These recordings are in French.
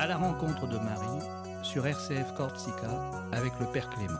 À la rencontre de Marie sur RCF Corsica avec le Père Clément.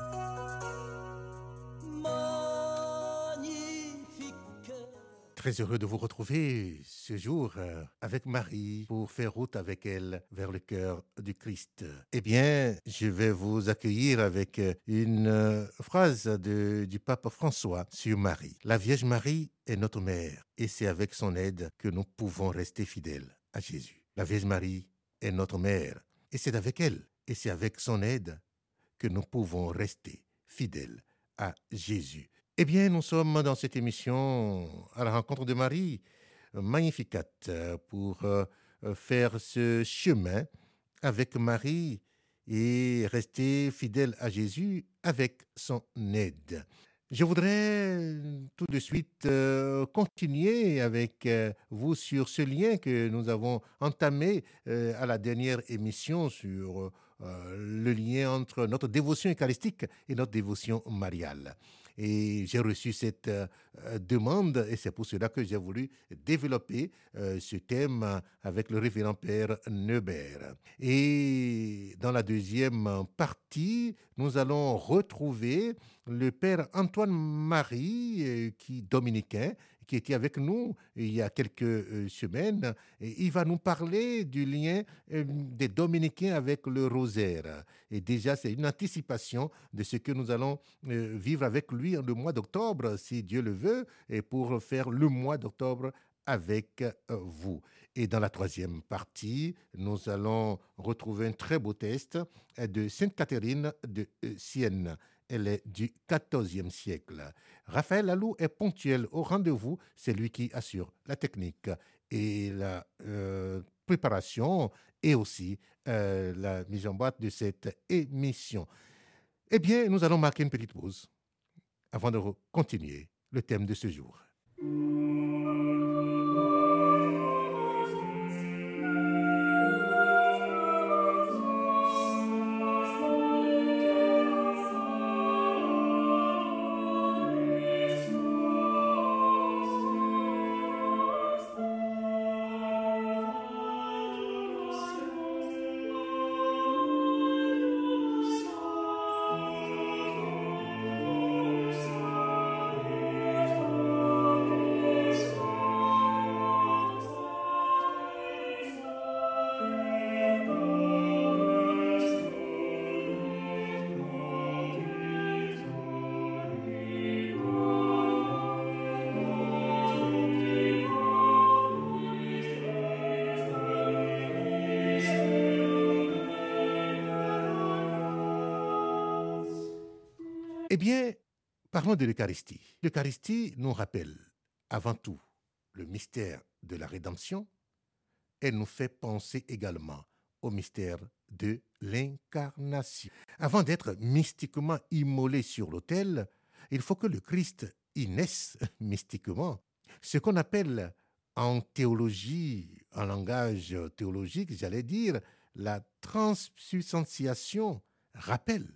Très heureux de vous retrouver ce jour euh, avec Marie pour faire route avec elle vers le cœur du Christ. Eh bien, je vais vous accueillir avec euh, une euh, phrase de, du pape François sur Marie. La Vierge Marie est notre mère et c'est avec son aide que nous pouvons rester fidèles à Jésus. La Vierge Marie est notre mère et c'est avec elle et c'est avec son aide que nous pouvons rester fidèles à Jésus. Eh bien, nous sommes dans cette émission à la rencontre de Marie, Magnificat, pour euh, faire ce chemin avec Marie et rester fidèle à Jésus avec son aide. Je voudrais tout de suite euh, continuer avec euh, vous sur ce lien que nous avons entamé euh, à la dernière émission sur euh, le lien entre notre dévotion eucharistique et notre dévotion mariale. Et j'ai reçu cette euh, demande et c'est pour cela que j'ai voulu développer euh, ce thème avec le révérend Père Neubert. Et dans la deuxième partie, nous allons retrouver le Père Antoine Marie, euh, qui dominicain, qui était avec nous il y a quelques euh, semaines. Il va nous parler du lien euh, des dominicains avec le rosaire. Et déjà, c'est une anticipation de ce que nous allons euh, vivre avec lui le mois d'octobre, si Dieu le veut, et pour faire le mois d'octobre avec euh, vous. Et dans la troisième partie, nous allons retrouver un très beau test euh, de Sainte Catherine de euh, Sienne. Elle est du XIVe siècle. Raphaël Lalou est ponctuel au rendez-vous. C'est lui qui assure la technique et la euh, préparation et aussi euh, la mise en boîte de cette émission. Eh bien, nous allons marquer une petite pause avant de continuer le thème de ce jour. Bien, parlons de l'Eucharistie. L'Eucharistie nous rappelle avant tout le mystère de la rédemption. Elle nous fait penser également au mystère de l'incarnation. Avant d'être mystiquement immolé sur l'autel, il faut que le Christ y naisse mystiquement. Ce qu'on appelle en théologie, en langage théologique, j'allais dire, la transsubstantiation rappelle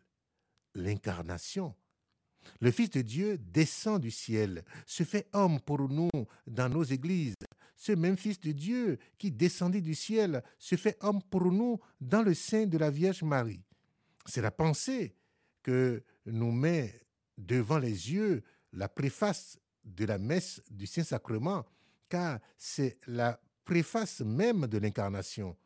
l'incarnation. Le Fils de Dieu descend du ciel, se fait homme pour nous dans nos églises. Ce même Fils de Dieu qui descendit du ciel se fait homme pour nous dans le sein de la Vierge Marie. C'est la pensée que nous met devant les yeux la préface de la messe du Saint-Sacrement, car c'est la préface même de l'incarnation.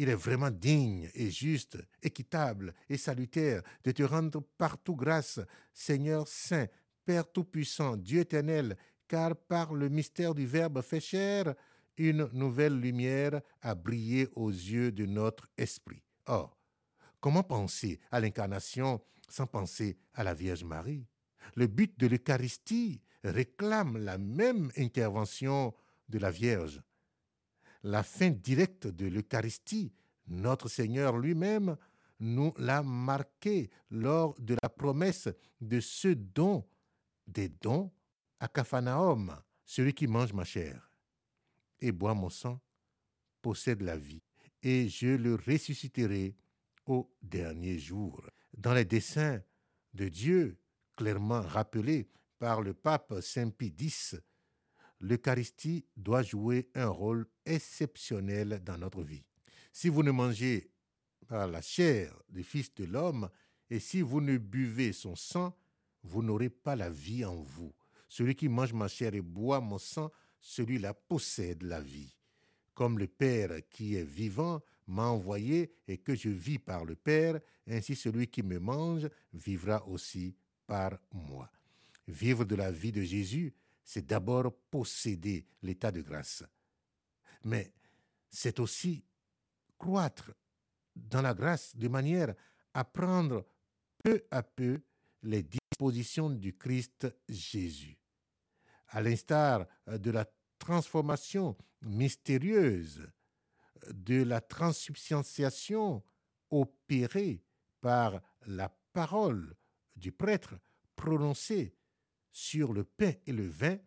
Il est vraiment digne et juste, équitable et salutaire de te rendre partout grâce, Seigneur Saint, Père Tout-Puissant, Dieu éternel, car par le mystère du Verbe fait chair, une nouvelle lumière a brillé aux yeux de notre esprit. Or, comment penser à l'incarnation sans penser à la Vierge Marie? Le but de l'Eucharistie réclame la même intervention de la Vierge la fin directe de l'Eucharistie, notre Seigneur lui-même nous l'a marqué lors de la promesse de ce don, des dons à Capharnaüm, celui qui mange ma chair et boit mon sang possède la vie, et je le ressusciterai au dernier jour. Dans les desseins de Dieu, clairement rappelés par le pape Saint Pie X, l'Eucharistie doit jouer un rôle exceptionnel dans notre vie. Si vous ne mangez pas la chair du Fils de l'homme, et si vous ne buvez son sang, vous n'aurez pas la vie en vous. Celui qui mange ma chair et boit mon sang, celui-là possède la vie. Comme le Père qui est vivant m'a envoyé et que je vis par le Père, ainsi celui qui me mange vivra aussi par moi. Vivre de la vie de Jésus, c'est d'abord posséder l'état de grâce. Mais c'est aussi croître dans la grâce de manière à prendre peu à peu les dispositions du Christ Jésus. À l'instar de la transformation mystérieuse de la transsubstantiation opérée par la parole du prêtre prononcée sur le pain et le vin,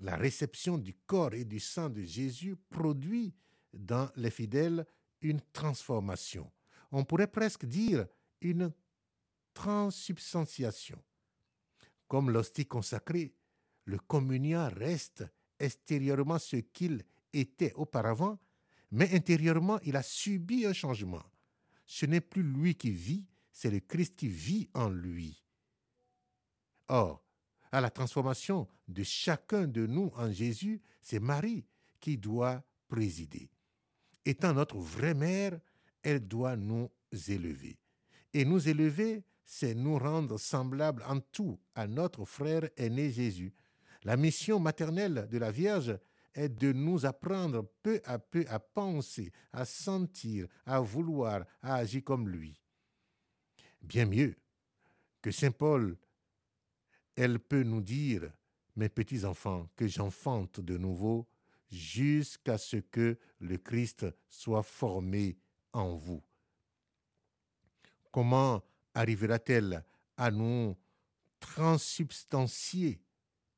la réception du corps et du sang de Jésus produit dans les fidèles une transformation. On pourrait presque dire une transsubstantiation. Comme l'hostie consacrée, le communiant reste extérieurement ce qu'il était auparavant, mais intérieurement il a subi un changement. Ce n'est plus lui qui vit, c'est le Christ qui vit en lui. Or, à la transformation de chacun de nous en Jésus, c'est Marie qui doit présider. Étant notre vraie mère, elle doit nous élever. Et nous élever, c'est nous rendre semblables en tout à notre frère aîné Jésus. La mission maternelle de la Vierge est de nous apprendre peu à peu à penser, à sentir, à vouloir, à agir comme lui. Bien mieux que Saint Paul elle peut nous dire, mes petits enfants, que j'enfante de nouveau jusqu'à ce que le Christ soit formé en vous. Comment arrivera-t-elle à nous transsubstancier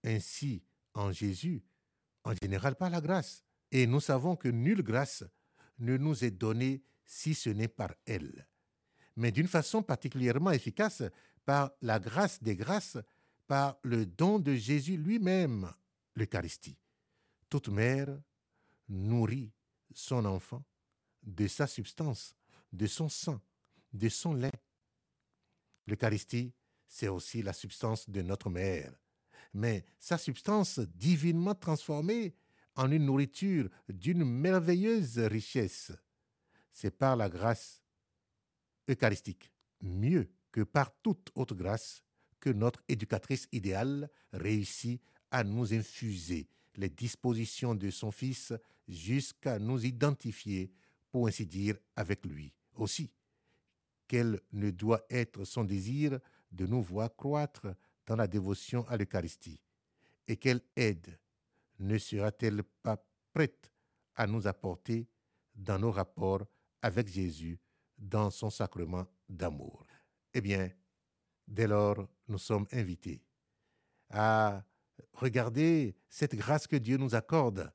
ainsi en Jésus? En général par la grâce. Et nous savons que nulle grâce ne nous est donnée si ce n'est par elle. Mais d'une façon particulièrement efficace, par la grâce des grâces, par le don de Jésus lui-même, l'Eucharistie. Toute mère nourrit son enfant de sa substance, de son sang, de son lait. L'Eucharistie, c'est aussi la substance de notre mère, mais sa substance divinement transformée en une nourriture d'une merveilleuse richesse. C'est par la grâce eucharistique, mieux que par toute autre grâce, que notre éducatrice idéale réussit à nous infuser les dispositions de son Fils jusqu'à nous identifier, pour ainsi dire, avec lui. Aussi, quel ne doit être son désir de nous voir croître dans la dévotion à l'Eucharistie? Et quelle aide ne sera-t-elle pas prête à nous apporter dans nos rapports avec Jésus dans son sacrement d'amour? Eh bien, Dès lors, nous sommes invités à regarder cette grâce que Dieu nous accorde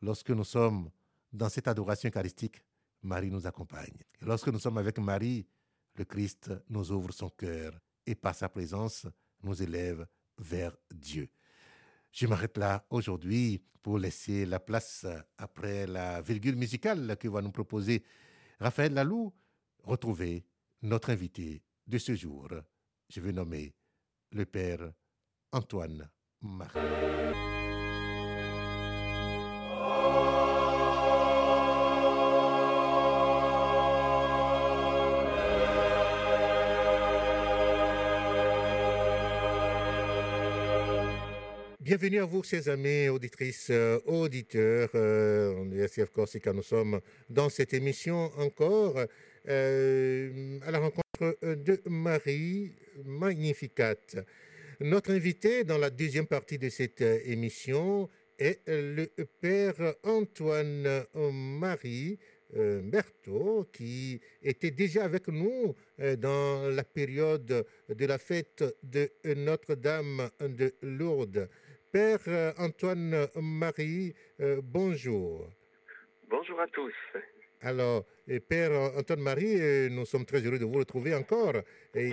lorsque nous sommes dans cette adoration eucharistique. Marie nous accompagne. lorsque nous sommes avec Marie, le Christ nous ouvre son cœur et par sa présence nous élève vers Dieu. Je m'arrête là aujourd'hui pour laisser la place après la virgule musicale que va nous proposer Raphaël Lalou. Retrouver notre invité de ce jour, je vais nommer le Père Antoine Marie. Bienvenue à vous, chers amis, auditrices, euh, auditeurs euh, de SCF Corsica. Nous sommes dans cette émission encore euh, à la rencontre de Marie Magnificat. Notre invité dans la deuxième partie de cette émission est le père Antoine Marie euh, Berthaud, qui était déjà avec nous euh, dans la période de la fête de Notre-Dame de Lourdes. Père Antoine Marie, bonjour. Bonjour à tous. Alors, Père Antoine-Marie, nous sommes très heureux de vous retrouver encore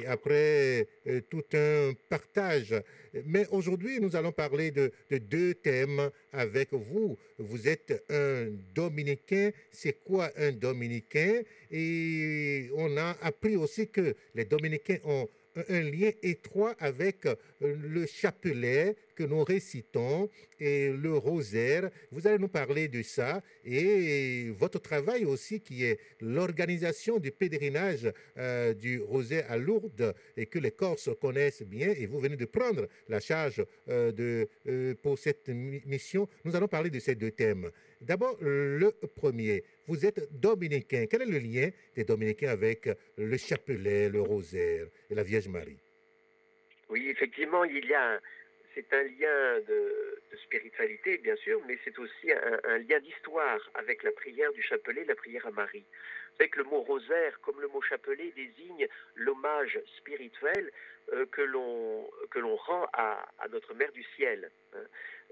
après tout un partage. Mais aujourd'hui, nous allons parler de, deux thèmes avec vous. Vous êtes un dominicain. C'est quoi un dominicain? Et on a appris aussi que les dominicains ont un lien étroit avec euh, le chapelet que nous récitons et le rosaire. Vous allez nous parler de ça et votre travail aussi qui est l'organisation du pèlerinage euh, du rosaire à Lourdes et que les Corses connaissent bien et vous venez de prendre la charge euh, de, pour cette mission. Nous allons parler de ces deux thèmes. D'abord, le premier, vous êtes dominicain. Quel est le lien des dominicains avec le chapelet, le rosaire et la Vierge Marie? Oui, effectivement, il y a c'est un lien de, spiritualité, bien sûr, mais c'est aussi un, lien d'histoire avec la prière du chapelet, la prière à Marie. Vous savez que le mot rosaire, comme le mot chapelet, désigne l'hommage spirituel euh, que l'on rend à, notre Mère du ciel. Hein.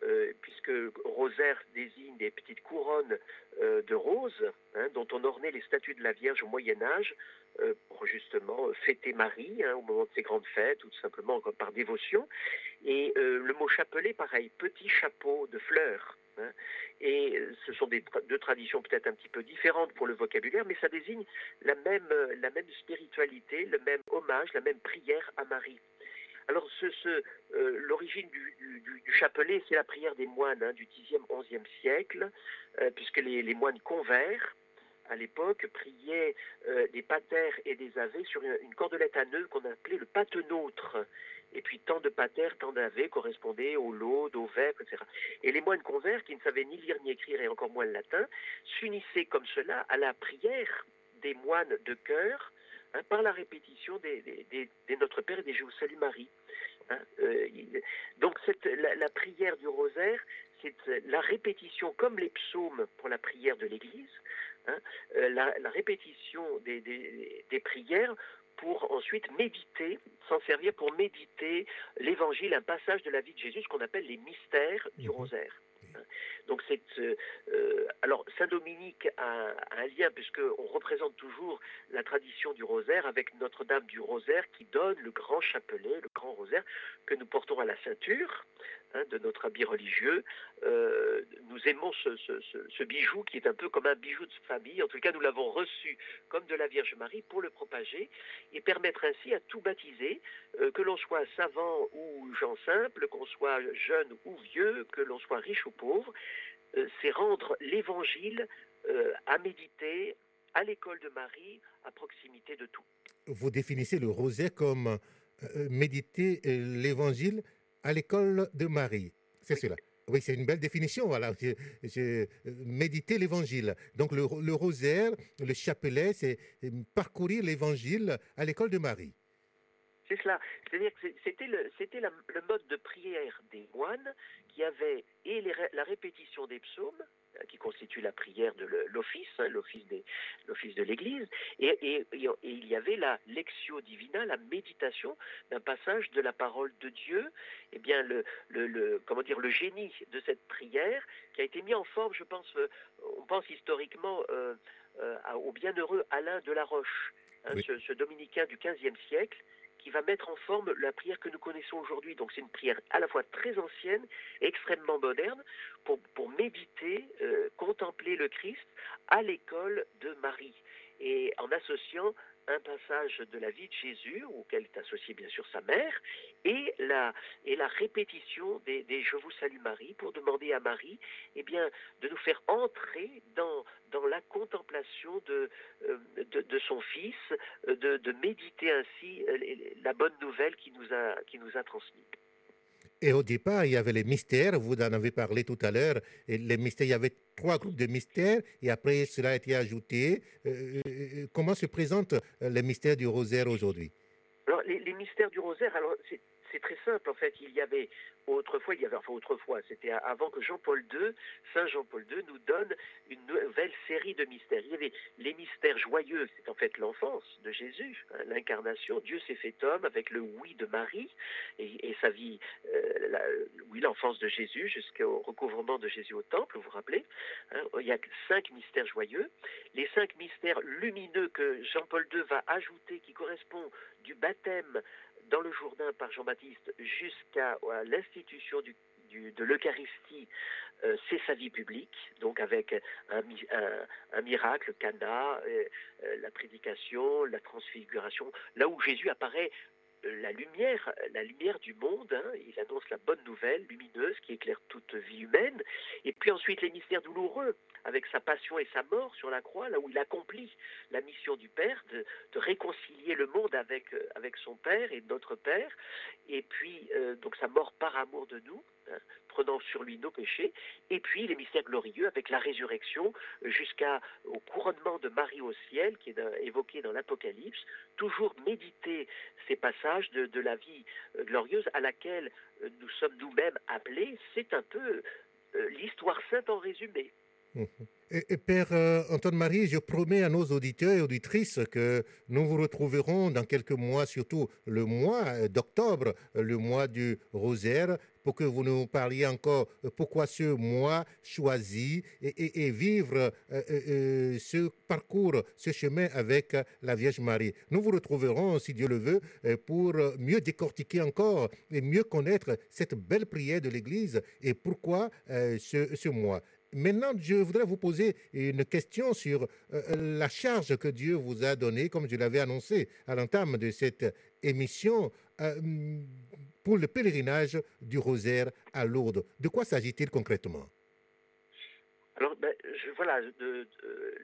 Euh, puisque rosaire désigne des petites couronnes euh, de roses hein, dont on ornait les statues de la Vierge au Moyen Âge euh, pour justement fêter Marie hein, au moment de ses grandes fêtes ou tout simplement par dévotion. Et le mot chapelet, pareil, petit chapeau de fleurs. Hein. et ce sont deux traditions peut-être un petit peu différentes pour le vocabulaire, mais ça désigne la même spiritualité, le même hommage, la même prière à Marie. Alors, euh, l'origine du, chapelet, c'est la prière des moines hein, du 10e, 11e siècle, euh, puisque les, moines convers, à l'époque, priaient euh, des patères et des avés sur une, cordelette à nœuds qu'on appelait le patenôtre. Et puis tant de patères, tant d'avés correspondaient au lot, au vêpres, etc. Et les moines convers, qui ne savaient ni lire ni écrire et encore moins le latin, s'unissaient comme cela à la prière des moines de cœur Hein, par la répétition des, Notre Père et des Je vous salue Marie. Hein, euh, donc cette, la, prière du rosaire, c'est la répétition, comme les psaumes pour la prière de l'Église, hein, euh, la, répétition des, prières pour ensuite méditer, s'en servir pour méditer l'évangile, un passage de la vie de Jésus, ce qu'on appelle les mystères du mhm. rosaire. Donc c'est euh, alors Saint Dominique a, un lien puisqu'on représente toujours la tradition du rosaire avec Notre-Dame du rosaire qui donne le grand chapelet, le grand rosaire que nous portons à la ceinture hein, de notre habit religieux. Euh, nous aimons ce, bijou qui est un peu comme un bijou de famille. En tout cas, nous l'avons reçu comme de la Vierge Marie pour le propager et permettre ainsi à tout baptisé, que l'on soit savant ou gens simple, qu'on soit jeune ou vieux, que l'on soit riche ou pauvre, euh, c'est rendre l'évangile euh, à méditer à l'école de Marie, à proximité de tout. Vous définissez le rosaire comme euh, méditer l'évangile à l'école de Marie. C'est cela. Oui, c'est une belle définition. Voilà, méditer l'évangile. Donc le, le, rosaire, le chapelet, c'est parcourir l'évangile à l'école de Marie. C'est cela. C'est-à-dire que c'était le, c'était le mode de prière des moines qui avait et la répétition des psaumes, euh, qui constitue la prière de l'office, hein, l'office, l'office de l'Église, et, il y avait la lectio divina, la méditation d'un passage de la parole de Dieu. Eh bien, le, le, comment dire, le génie de cette prière qui a été mis en forme, je pense, euh, on pense historiquement euh, au bienheureux Alain de la Roche, hein, ce, ce dominicain du XVe siècle qui va mettre en forme la prière que nous connaissons aujourd'hui. Donc c'est une prière à la fois très ancienne et extrêmement moderne pour, pour méditer, euh, contempler le Christ à l'école de Marie et en associant un passage de la vie de Jésus, auquel est associée bien sûr sa mère, et la, répétition des, Je vous salue Marie, pour demander à Marie eh de nous faire entrer dans, la contemplation de, euh, son Fils, de, de méditer ainsi euh, la bonne nouvelle qui nous a, qui nous a transmise. Et au départ, il y avait les mystères, vous en avez parlé tout à l'heure, les mystères, il y avait trois groupes de mystères, et après cela a été ajouté. Euh, euh, comment se présentent les mystères du rosaire aujourd'hui? Alors, les, mystères du rosaire, alors, c'est très simple. En fait, il y avait autrefois, il y avait, enfin autrefois, c'était avant que Jean-Paul II, Saint Jean-Paul II, nous donne une nouvelle série de mystères. Il y avait les mystères joyeux, c'est en fait l'enfance de Jésus, hein, l'incarnation. Dieu s'est fait homme avec le oui de Marie et, sa vie, euh, oui, l'enfance de Jésus jusqu'au recouvrement de Jésus au temple, vous vous rappelez. Hein. il y a cinq mystères joyeux. Les cinq mystères lumineux que Jean-Paul II va ajouter, qui correspondent du baptême dans le Jourdain par Jean-Baptiste jusqu'à l'institution de l'Eucharistie, euh, c'est sa vie publique, donc avec un, miracle, Cana, euh, euh, la prédication, la transfiguration, là où Jésus apparaît la lumière, la lumière du monde. Hein, il annonce la bonne nouvelle lumineuse qui éclaire toute vie humaine. Et puis ensuite les mystères douloureux, avec sa passion et sa mort sur la croix, là où il accomplit la mission du Père de, réconcilier le monde avec, euh, avec son Père et notre Père. Et puis euh, donc sa mort par amour de nous. Hein, prenant sur lui nos péchés, et puis les mystères glorieux avec la résurrection jusqu'au couronnement de Marie au ciel qui est évoqué dans l'Apocalypse, toujours méditer ces passages de, la vie euh, glorieuse à laquelle euh, nous sommes nous-mêmes appelés, c'est un peu euh, l'histoire sainte en résumé. Et, Père Antoine-Marie, je promets à nos auditeurs et auditrices que nous vous retrouverons dans quelques mois, surtout le mois d'octobre, le mois du rosaire, pour que vous nous parliez encore euh, pourquoi ce mois choisi et, vivre euh, euh, ce parcours, ce chemin avec la Vierge Marie. Nous vous retrouverons, si Dieu le veut, pour mieux décortiquer encore et mieux connaître cette belle prière de l'Église et pourquoi ce, ce mois. Maintenant, je voudrais vous poser une question sur la charge que Dieu vous a donnée, comme je l'avais annoncé à l'entame de cette émission pour le pèlerinage du rosaire à Lourdes. De quoi s'agit-il concrètement? Alors, ben, je, voilà,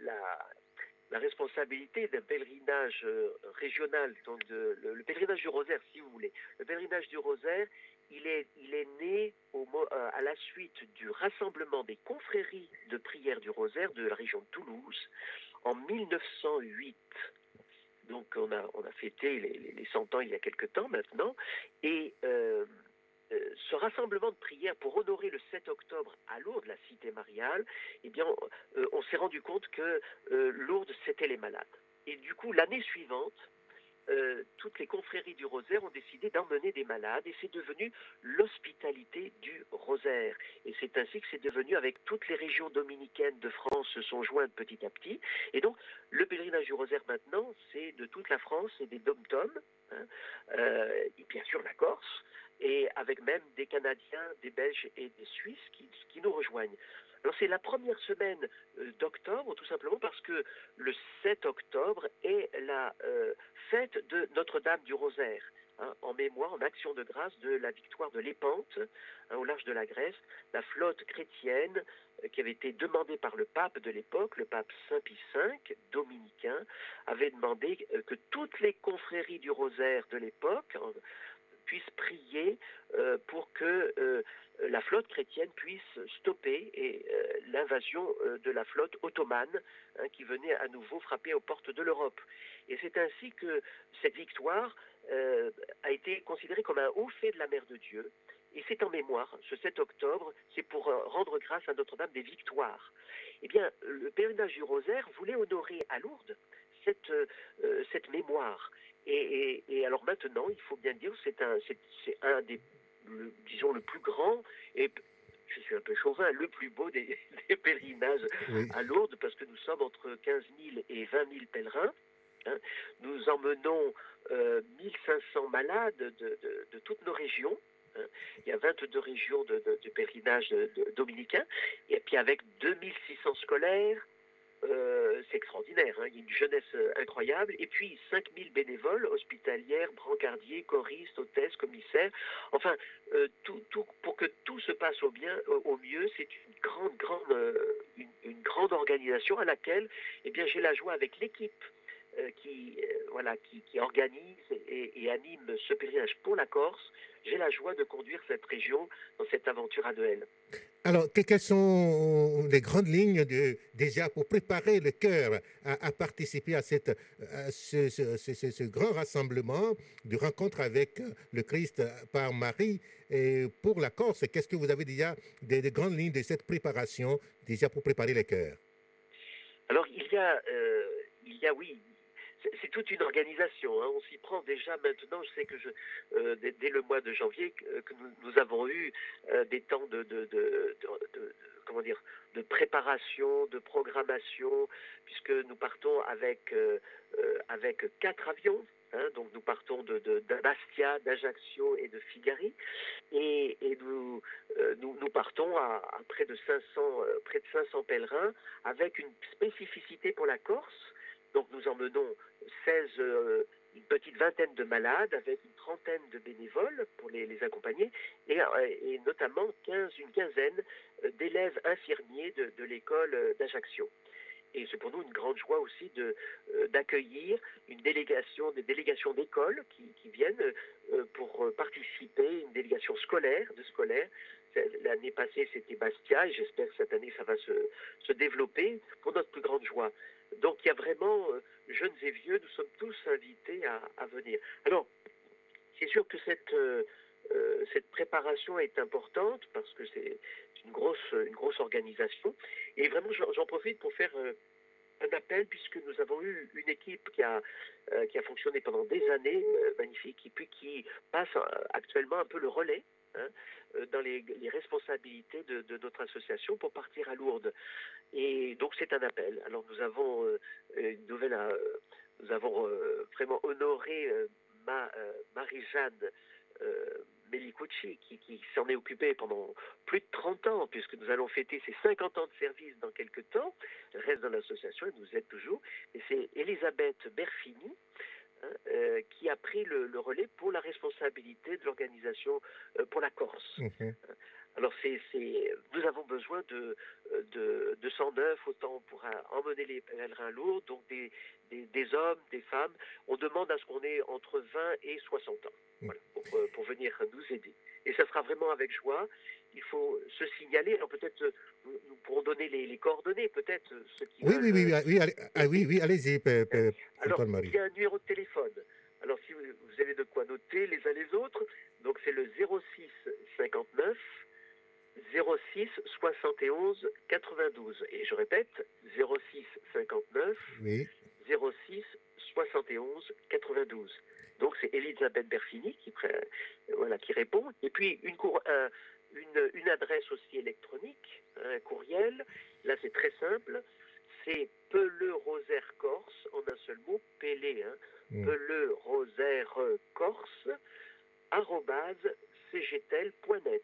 la, responsabilité d'un pèlerinage euh, régional, donc le, pèlerinage du rosaire, si vous voulez. Le pèlerinage du rosaire, il est, né euh, à la suite du rassemblement des confréries de prière du rosaire de la région de Toulouse en 1908. Donc on a, fêté les, les 100 ans il y a quelque temps maintenant. Et euh, euh, ce rassemblement de prière pour honorer le 7 octobre à Lourdes, la cité mariale, eh bien, on s'est rendu compte que Lourdes, c'était les malades. Et du coup, l'année suivante, euh, toutes les confréries du Rosaire ont décidé d'emmener des malades et c'est devenu l'hospitalité du Rosaire. Et c'est ainsi que c'est devenu avec toutes les régions dominicaines de France se sont jointes petit à petit. Et donc le pèlerinage du Rosaire maintenant, c'est de toute la France et des dom-toms, hein, euh, et bien sûr la Corse, et avec même des Canadiens, des Belges et des Suisses qui, qui nous rejoignent. C'est la première semaine euh, d'octobre, tout simplement parce que le 7 octobre est la euh, fête de Notre-Dame du Rosaire. Hein, en mémoire, en action de grâce de la victoire de l'Épante hein, au large de la Grèce, la flotte chrétienne euh, qui avait été demandée par le pape de l'époque, le pape Saint Pie V, dominicain, avait demandé que toutes les confréries du rosaire de l'époque puissent prier pour que flotte chrétienne puisse stopper euh, l'invasion euh, de la flotte ottomane hein, qui venait à nouveau frapper aux portes de l'Europe. Et c'est ainsi que cette victoire euh, a été considérée comme un haut fait de la mère de Dieu. Et c'est en mémoire, ce 7 octobre, c'est pour rendre grâce à Notre-Dame des victoires. Eh bien, le pèlerinage du rosaire voulait honorer à Lourdes cette, mémoire. Et, et, alors maintenant, il faut bien dire, c'est c'est un des disons, le plus grand et je suis un peu chauvin, le plus beau des, pèlerinages à Lourdes, parce que nous sommes entre 15 000 et 20 000 pèlerins. Hein. Nous emmenons euh, 1500 malades de, toutes nos régions. Hein. Il y a 22 régions de, pèlerinage dominicains, et puis avec 2600 scolaires, euh, c'est extraordinaire. Hein. Il y a une jeunesse euh, incroyable. Et puis 5000 bénévoles, hospitalières, brancardiers, choristes, hôtesses, commissaires. Enfin, euh, pour que tout se passe au mieux, c'est une grande, grande, une, grande organisation à laquelle eh bien, j'ai la joie avec l'équipe qui, voilà, qui, qui organise et, et, anime ce pèlerinage pour la Corse. J'ai la joie de conduire cette région dans cette aventure à Noël. Alors, quelles sont les grandes lignes de, déjà pour préparer le cœur à, participer à, cette, ce, ce, grand rassemblement de rencontre avec le Christ par Marie et pour la Corse? Qu'est-ce que vous avez déjà des, grandes lignes de cette préparation déjà pour préparer le cœur? Alors, il y a, euh, il y a oui, c'est toute une organisation. Hein. On s'y prend déjà maintenant. Je sais que euh, dès, le mois de janvier, que, euh, nous, avons eu euh, des temps de, comment dire, de préparation, de programmation, puisque nous partons avec, quatre avions. Hein. donc nous partons de, Bastia, d'Ajaccio et de Figari, et, nous, partons à, près de 500 près de 500 pèlerins avec une spécificité pour la Corse donc nous emmenons 16, euh, une petite vingtaine de malades avec une trentaine de bénévoles pour les, accompagner et, euh, notamment 15, une quinzaine euh, d'élèves infirmiers de, l'école d'Ajaccio. Et c'est pour nous une grande joie aussi d'accueillir une délégation, des délégations d'écoles qui, viennent pour participer, une délégation scolaire, de scolaires. L'année passée, c'était Bastia et j'espère que cette année, ça va se développer pour notre plus grande joie. Donc il y a vraiment, euh, jeunes et vieux, nous sommes tous invités à, venir. Alors, c'est sûr que cette, euh, euh, cette préparation est importante parce que c'est une grosse, une grosse organisation. Et vraiment, j'en profite pour faire un appel puisque nous avons eu une équipe qui a, qui a fonctionné pendant des années, magnifique, et puis qui passe actuellement un peu le relais. Hein, dans les, responsabilités de, notre association pour partir à Lourdes. Et donc c'est un appel. Alors nous avons euh, une nouvelle, euh, nous avons euh, vraiment honoré ma, Marie-Jeanne Melicucci qui, s'en est occupée pendant plus de 30 ans, puisque nous allons fêter ses 50 ans de service dans quelques temps. Elle reste dans l'association, elle nous aide toujours. Et c'est Elisabeth Berfini, hein, qui a pris le, relais pour la responsabilité de l'organisation pour la Corse. Mhm. Alors c'est, nous avons besoin de, de, de 109 autant pour emmener les pèlerins lourds, donc des, des, hommes, des femmes. On demande à ce qu'on ait entre 20 et 60 ans voilà, pour, euh, pour, venir nous aider. Et ça sera vraiment avec joie. Il faut se signaler. Alors peut-être nous pourrons donner les, les coordonnées, peut-être qui oui, oui, oui, oui, allez, ah, oui, oui, allez-y. Alors il y a un numéro de téléphone. Alors si vous, vous avez de quoi noter les uns les autres, donc c'est le 06 59 06 71 92. Et je répète, 06 59 06 71 92. Donc c'est Elisabeth Berfini qui, voilà, qui répond. Et puis une, une, une, adresse aussi électronique, un courriel. Là c'est très simple. C'est Peleu Rosaire Corse, en un seul mot, Pelé, hein, mm. Rosaire Corse, arrobase cgtel.net.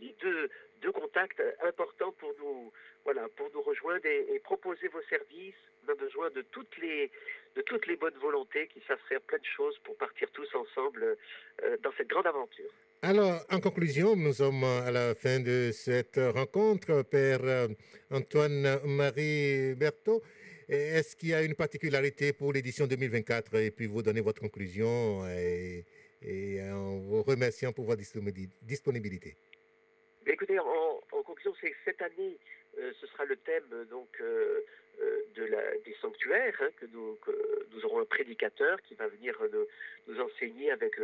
Les deux, deux, contacts importants pour nous, voilà, pour nous rejoindre et, proposer vos services. On a besoin de toutes les, de toutes les bonnes volontés qui savent faire plein de choses pour partir tous ensemble dans cette grande aventure. Alors, en conclusion, nous sommes à la fin de cette rencontre, Père euh, Antoine-Marie Berthaud. Est-ce qu'il y a une particularité pour l'édition 2024 Et puis vous donnez votre conclusion et et en vous remerciant pour votre disponibilité. Écoutez, en, conclusion, c'est cette année, euh, ce sera le thème donc euh, euh, la, des sanctuaires, hein, que, nous, nous aurons un prédicateur qui va venir nous, enseigner avec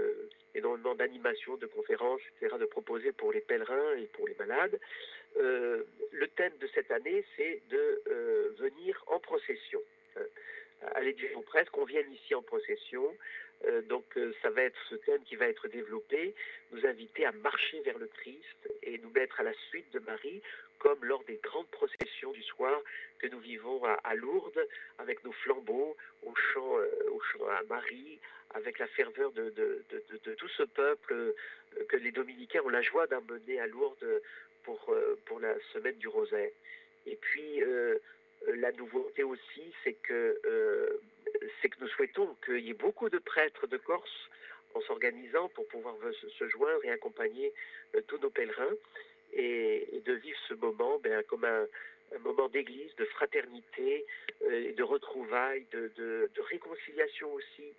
énormément d'animations, de conférences, etc., de proposer pour les pèlerins et pour les malades. le thème de cette année, c'est de venir en procession. À l'édition presse, qu'on vienne ici en procession, euh, donc euh, ça va être ce thème qui va être développé, nous inviter à marcher vers le Christ et nous mettre à la suite de Marie, comme lors des grandes processions du soir que nous vivons à, Lourdes, avec nos flambeaux, au chant, euh, au chant à Marie, avec la ferveur de, de, de, tout ce peuple que les dominicains ont la joie d'emmener à Lourdes pour, pour la semaine du rosaire. Et puis la nouveauté aussi, c'est que c'est que nous souhaitons qu'il y ait beaucoup de prêtres de Corse en s'organisant pour pouvoir se joindre et accompagner euh, tous nos pèlerins et, de vivre ce moment ben, comme un, moment d'église, de fraternité, euh, de retrouvailles, de réconciliation aussi.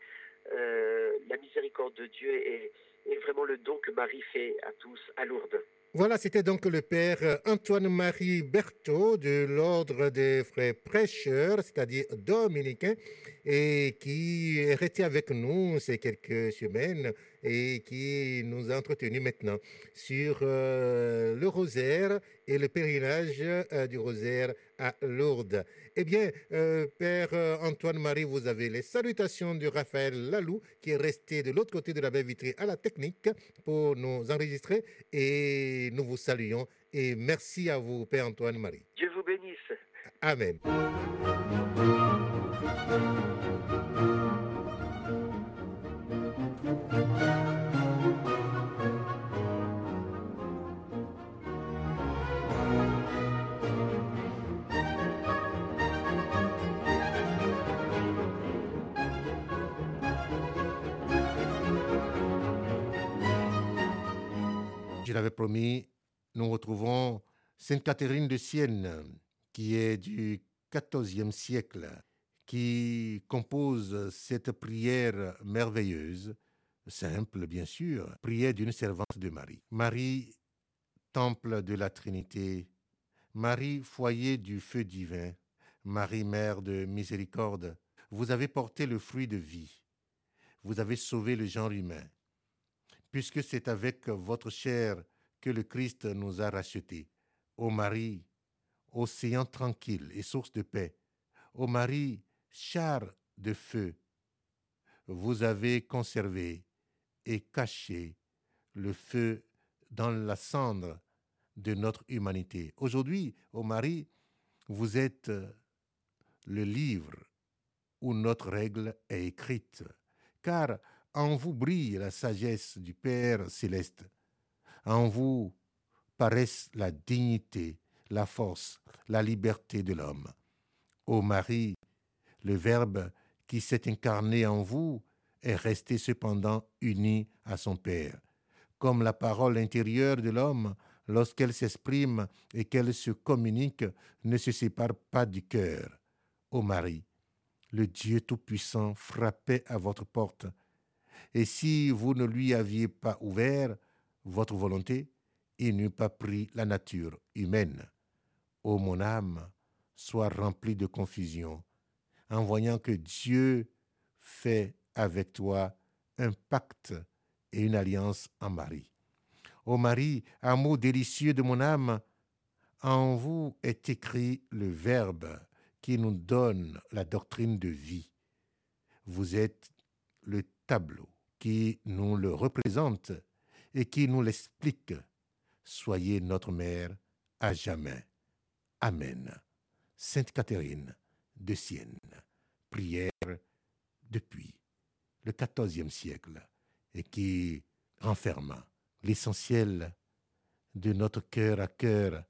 Euh, la miséricorde de Dieu est, est vraiment le don que Marie fait à tous à Lourdes. Voilà, c'était donc le père Antoine-Marie Berthaud de l'ordre des frères prêcheurs, c'est-à-dire dominicains, et qui est resté avec nous ces quelques semaines et qui nous a entretenus maintenant sur euh, le rosaire et le pèlerinage euh, du rosaire à Lourdes. Eh bien, euh, Père Antoine-Marie, vous avez les salutations de Raphaël Lalou, qui est resté de l'autre côté de la baie vitrée à la technique pour nous enregistrer. Et nous vous saluons. Et merci à vous, Père Antoine-Marie. Dieu vous bénisse. Amen. Je l'avais promis, nous retrouvons Sainte Catherine de Sienne, qui est du XIVe siècle, qui compose cette prière merveilleuse, simple bien sûr, prière d'une servante de Marie. Marie, temple de la Trinité, Marie, foyer du feu divin, Marie, mère de miséricorde, vous avez porté le fruit de vie, vous avez sauvé le genre humain, puisque c'est avec votre chair que le Christ nous a rachetés. Ô Marie, océan tranquille et source de paix, ô Marie, char de feu, vous avez conservé et caché le feu dans la cendre de notre humanité. Aujourd'hui, ô Marie, vous êtes le livre où notre règle est écrite, car en vous brille la sagesse du Père céleste. En vous paraissent la dignité, la force, la liberté de l'homme. Ô Marie, le Verbe qui s'est incarné en vous est resté cependant uni à son Père. Comme la parole intérieure de l'homme, lorsqu'elle s'exprime et qu'elle se communique, ne se sépare pas du cœur. Ô Marie, le Dieu Tout-Puissant frappait à votre porte. Et si vous ne lui aviez pas ouvert votre volonté, il n'eût pas pris la nature humaine. Ô mon âme, sois remplie de confusion, en voyant que Dieu fait avec toi un pacte et une alliance en Marie. Ô Marie, amour délicieux de mon âme, en vous est écrit le Verbe qui nous donne la doctrine de vie. Vous êtes le tableau qui nous le représente et qui nous l'explique. Soyez notre mère à jamais. Amen. Sainte Catherine de Sienne, prière depuis le XIVe siècle et qui renferma l'essentiel de notre cœur à cœur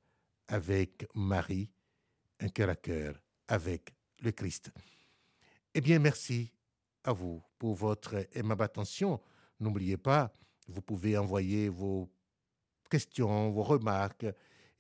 avec Marie, un cœur à cœur avec le Christ. Eh bien, merci à vous pour votre aimable attention. N'oubliez pas, vous pouvez envoyer vos questions, vos remarques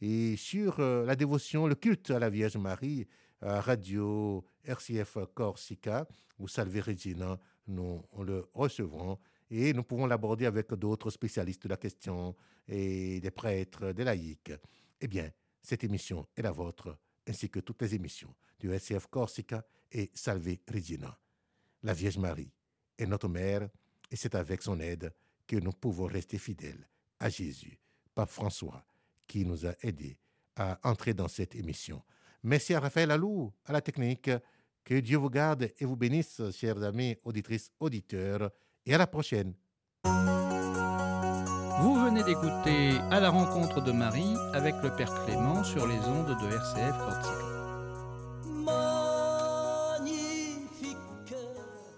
et sur euh, la dévotion, le culte à la Vierge Marie, Radio RCF Corsica ou Salve Regina, nous le recevrons et nous pouvons l'aborder avec d'autres spécialistes de la question et des prêtres, des laïcs. Eh bien, cette émission est la vôtre, ainsi que toutes les émissions du RCF Corsica et Salve Regina. La Vierge Marie est notre mère et c'est avec son aide que nous pouvons rester fidèles à Jésus. Pape François, qui nous a aidés à entrer dans cette émission. Merci à Raphaël Alou, à la technique. Que Dieu vous garde et vous bénisse, chers amis, auditrices, auditeurs, et à la prochaine. Vous venez d'écouter À la rencontre de Marie avec le Père Clément sur les ondes de RCF Corsica.